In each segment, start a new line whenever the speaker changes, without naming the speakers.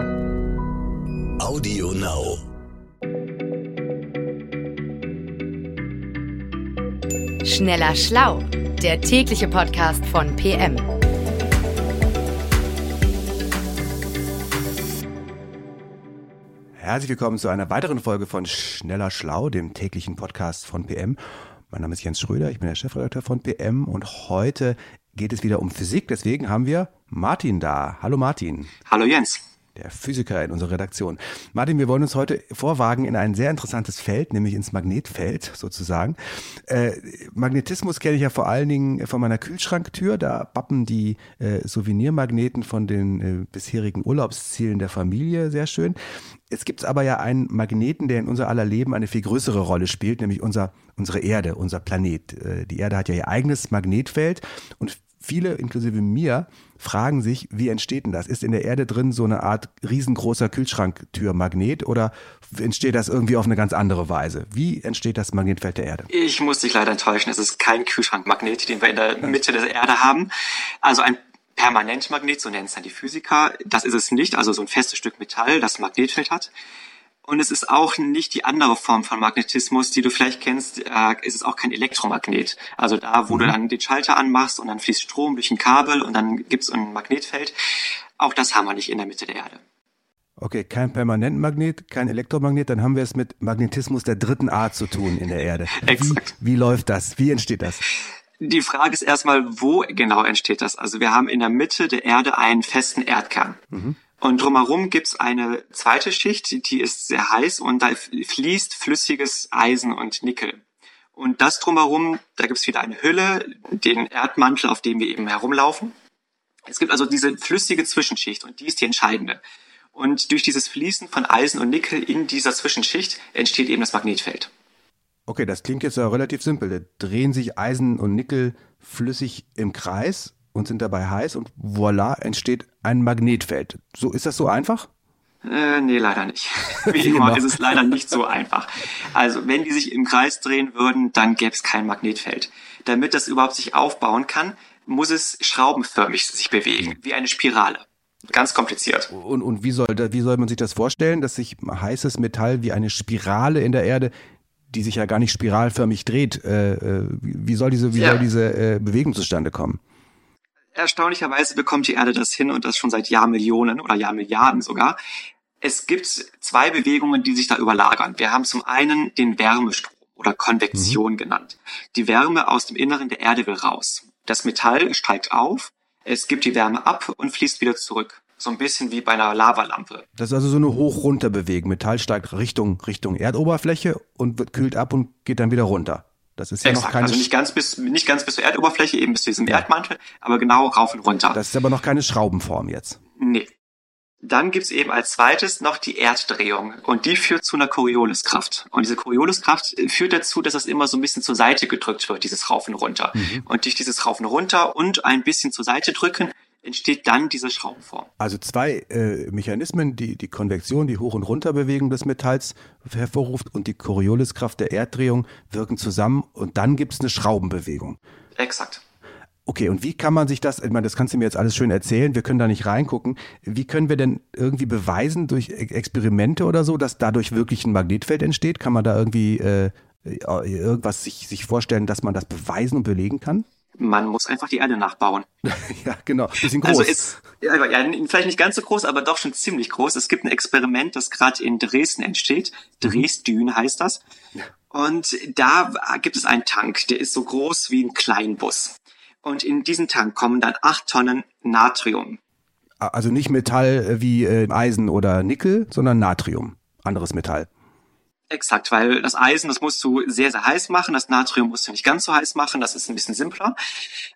Audio Now.
Schneller Schlau, der tägliche Podcast von PM.
Herzlich willkommen zu einer weiteren Folge von Schneller Schlau, dem täglichen Podcast von PM. Mein Name ist Jens Schröder, ich bin der Chefredakteur von PM und heute geht es wieder um Physik. Deswegen haben wir Martin da. Hallo Martin.
Hallo Jens
der Physiker in unserer Redaktion. Martin, wir wollen uns heute vorwagen in ein sehr interessantes Feld, nämlich ins Magnetfeld sozusagen. Äh, Magnetismus kenne ich ja vor allen Dingen von meiner Kühlschranktür. Da bappen die äh, Souvenirmagneten von den äh, bisherigen Urlaubszielen der Familie sehr schön. Es gibt aber ja einen Magneten, der in unser aller Leben eine viel größere Rolle spielt, nämlich unser, unsere Erde, unser Planet. Äh, die Erde hat ja ihr eigenes Magnetfeld und viele, inklusive mir, fragen sich, wie entsteht denn das? Ist in der Erde drin so eine Art riesengroßer Kühlschranktürmagnet oder entsteht das irgendwie auf eine ganz andere Weise? Wie entsteht das Magnetfeld der Erde?
Ich muss dich leider enttäuschen, es ist kein Kühlschrankmagnet, den wir in der Mitte der Erde haben. Also ein Permanentmagnet, so nennen es dann die Physiker. Das ist es nicht, also so ein festes Stück Metall, das Magnetfeld hat. Und es ist auch nicht die andere Form von Magnetismus, die du vielleicht kennst. Äh, es ist auch kein Elektromagnet. Also da, wo mhm. du dann den Schalter anmachst und dann fließt Strom durch ein Kabel und dann gibt es ein Magnetfeld. Auch das haben wir nicht in der Mitte der Erde.
Okay, kein Permanentmagnet, kein Elektromagnet, dann haben wir es mit Magnetismus der dritten Art zu tun in der Erde.
Exakt.
Wie, wie läuft das? Wie entsteht das?
Die Frage ist erstmal, wo genau entsteht das? Also wir haben in der Mitte der Erde einen festen Erdkern. Mhm. Und drumherum gibt's eine zweite Schicht, die ist sehr heiß und da fließt flüssiges Eisen und Nickel. Und das drumherum, da gibt's wieder eine Hülle, den Erdmantel, auf dem wir eben herumlaufen. Es gibt also diese flüssige Zwischenschicht und die ist die entscheidende. Und durch dieses Fließen von Eisen und Nickel in dieser Zwischenschicht entsteht eben das Magnetfeld.
Okay, das klingt jetzt ja relativ simpel. Da drehen sich Eisen und Nickel flüssig im Kreis und sind dabei heiß und voila, entsteht ein Magnetfeld. So ist das so einfach?
Äh, nee, leider nicht. Wie immer ist es leider nicht so einfach. Also, wenn die sich im Kreis drehen würden, dann gäbe es kein Magnetfeld. Damit das überhaupt sich aufbauen kann, muss es schraubenförmig sich bewegen, wie eine Spirale. Ganz kompliziert.
Und, und wie, soll da, wie soll man sich das vorstellen, dass sich heißes Metall wie eine Spirale in der Erde, die sich ja gar nicht spiralförmig dreht, äh, äh wie soll diese, wie ja. soll diese äh, Bewegung zustande kommen?
Erstaunlicherweise bekommt die Erde das hin und das schon seit Jahrmillionen oder Jahrmilliarden sogar. Es gibt zwei Bewegungen, die sich da überlagern. Wir haben zum einen den Wärmestrom oder Konvektion mhm. genannt. Die Wärme aus dem Inneren der Erde will raus. Das Metall steigt auf, es gibt die Wärme ab und fließt wieder zurück. So ein bisschen wie bei einer Lavalampe.
Das ist also so eine Hoch-Runter-Bewegung. Metall steigt Richtung, Richtung Erdoberfläche und wird kühlt ab und geht dann wieder runter.
Das ist ja Exakt. noch keine. Also nicht ganz bis, nicht ganz bis zur Erdoberfläche, eben bis zu diesem ja. Erdmantel, aber genau rauf und runter.
Das ist aber noch keine Schraubenform jetzt.
Nee. Dann gibt's eben als zweites noch die Erddrehung und die führt zu einer Corioliskraft. Und diese Corioliskraft führt dazu, dass es immer so ein bisschen zur Seite gedrückt wird, dieses Rauf und Runter. Mhm. Und durch dieses Rauf und Runter und ein bisschen zur Seite drücken entsteht dann diese Schraubenform.
Also zwei äh, Mechanismen, die die Konvektion, die Hoch- und Runterbewegung des Metalls hervorruft und die Corioliskraft der Erddrehung wirken zusammen und dann gibt es eine Schraubenbewegung.
Exakt.
Okay, und wie kann man sich das, ich meine, das kannst du mir jetzt alles schön erzählen, wir können da nicht reingucken. Wie können wir denn irgendwie beweisen durch Experimente oder so, dass dadurch wirklich ein Magnetfeld entsteht? Kann man da irgendwie äh, irgendwas sich, sich vorstellen, dass man das beweisen und belegen kann?
Man muss einfach die Erde nachbauen.
ja, genau. Bisschen also
groß. Also ist, ja, vielleicht nicht ganz so groß, aber doch schon ziemlich groß. Es gibt ein Experiment, das gerade in Dresden entsteht. Dresdün heißt das. Und da gibt es einen Tank, der ist so groß wie ein Kleinbus. Und in diesen Tank kommen dann acht Tonnen Natrium.
Also nicht Metall wie äh, Eisen oder Nickel, sondern Natrium. Anderes Metall.
Exakt, weil das Eisen, das musst du sehr, sehr heiß machen, das Natrium musst du nicht ganz so heiß machen, das ist ein bisschen simpler.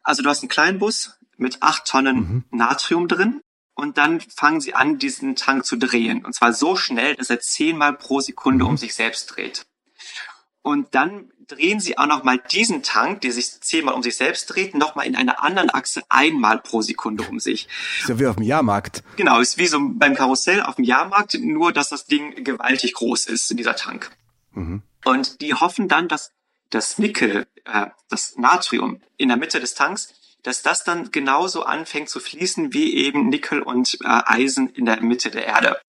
Also du hast einen kleinen Bus mit acht Tonnen mhm. Natrium drin und dann fangen sie an, diesen Tank zu drehen. Und zwar so schnell, dass er zehnmal pro Sekunde mhm. um sich selbst dreht. Und dann drehen sie auch nochmal diesen Tank, der sich zehnmal um sich selbst dreht, nochmal in einer anderen Achse einmal pro Sekunde um sich.
Ist ja wie auf dem Jahrmarkt.
Genau, ist wie so beim Karussell auf dem Jahrmarkt, nur dass das Ding gewaltig groß ist, dieser Tank. Mhm. Und die hoffen dann, dass das Nickel, äh, das Natrium in der Mitte des Tanks dass das dann genauso anfängt zu fließen wie eben Nickel und äh, Eisen in der Mitte der Erde.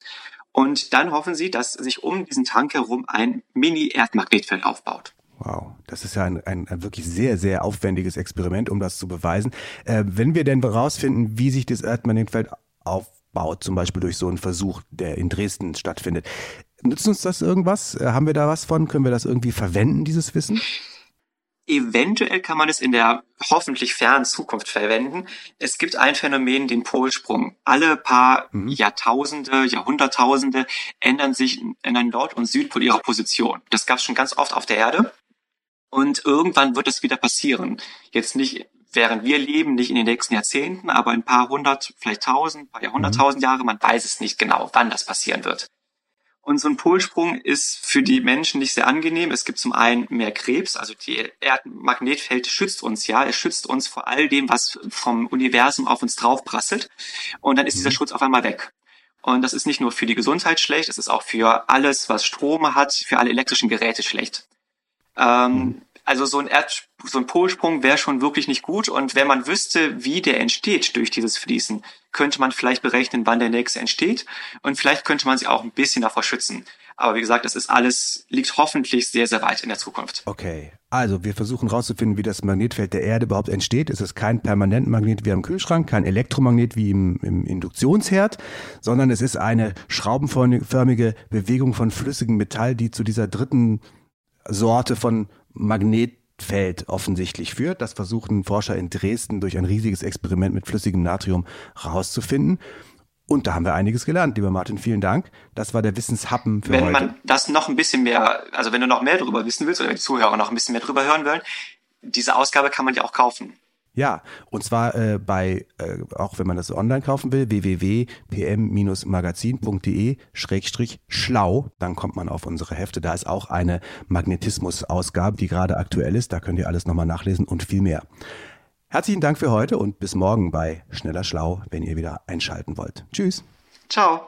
Und dann hoffen sie, dass sich um diesen Tank herum ein Mini-Erdmagnetfeld aufbaut.
Wow, das ist ja ein, ein, ein, wirklich sehr, sehr aufwendiges Experiment, um das zu beweisen. Äh, wenn wir denn herausfinden, wie sich das Erdmagnetfeld aufbaut, zum Beispiel durch so einen Versuch, der in Dresden stattfindet, nützt uns das irgendwas? Äh, haben wir da was von? Können wir das irgendwie verwenden, dieses Wissen?
Eventuell kann man es in der hoffentlich fernen Zukunft verwenden. Es gibt ein Phänomen, den Polsprung. Alle paar mhm. Jahrtausende, Jahrhunderttausende ändern sich, ändern Nord- und Südpol ihrer Position. Das gab es schon ganz oft auf der Erde. Und irgendwann wird es wieder passieren. Jetzt nicht während wir leben, nicht in den nächsten Jahrzehnten, aber ein paar hundert, vielleicht tausend, paar Jahrhunderttausend mhm. Jahre, man weiß es nicht genau, wann das passieren wird. Und so ein Polsprung ist für die Menschen nicht sehr angenehm. Es gibt zum einen mehr Krebs, also die Erdmagnetfeld schützt uns ja, es schützt uns vor all dem, was vom Universum auf uns draufprasselt. Und dann ist dieser mhm. Schutz auf einmal weg. Und das ist nicht nur für die Gesundheit schlecht, es ist auch für alles, was Strom hat, für alle elektrischen Geräte schlecht. Ähm, mhm. Also so ein, Erd, so ein Polsprung wäre schon wirklich nicht gut. Und wenn man wüsste, wie der entsteht durch dieses Fließen, könnte man vielleicht berechnen, wann der nächste entsteht. Und vielleicht könnte man sich auch ein bisschen davor schützen. Aber wie gesagt, das ist alles, liegt hoffentlich sehr, sehr weit in der Zukunft.
Okay. Also, wir versuchen herauszufinden, wie das Magnetfeld der Erde überhaupt entsteht. Es ist kein Permanentmagnet wie am Kühlschrank, kein Elektromagnet wie im, im Induktionsherd, sondern es ist eine schraubenförmige Bewegung von flüssigem Metall, die zu dieser dritten Sorte von Magnetfeld offensichtlich führt. Das versuchen Forscher in Dresden durch ein riesiges Experiment mit flüssigem Natrium herauszufinden. Und da haben wir einiges gelernt, lieber Martin. Vielen Dank. Das war der Wissenshappen für
wenn
heute.
Wenn man das noch ein bisschen mehr, also wenn du noch mehr darüber wissen willst oder wenn die Zuhörer noch ein bisschen mehr darüber hören wollen, diese Ausgabe kann man ja auch kaufen.
Ja, und zwar äh, bei, äh, auch wenn man das online kaufen will, www.pm-magazin.de-schlau, dann kommt man auf unsere Hefte. Da ist auch eine Magnetismus-Ausgabe, die gerade aktuell ist. Da könnt ihr alles nochmal nachlesen und viel mehr. Herzlichen Dank für heute und bis morgen bei Schneller Schlau, wenn ihr wieder einschalten wollt. Tschüss.
Ciao.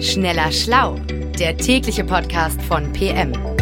Schneller Schlau, der tägliche Podcast von PM.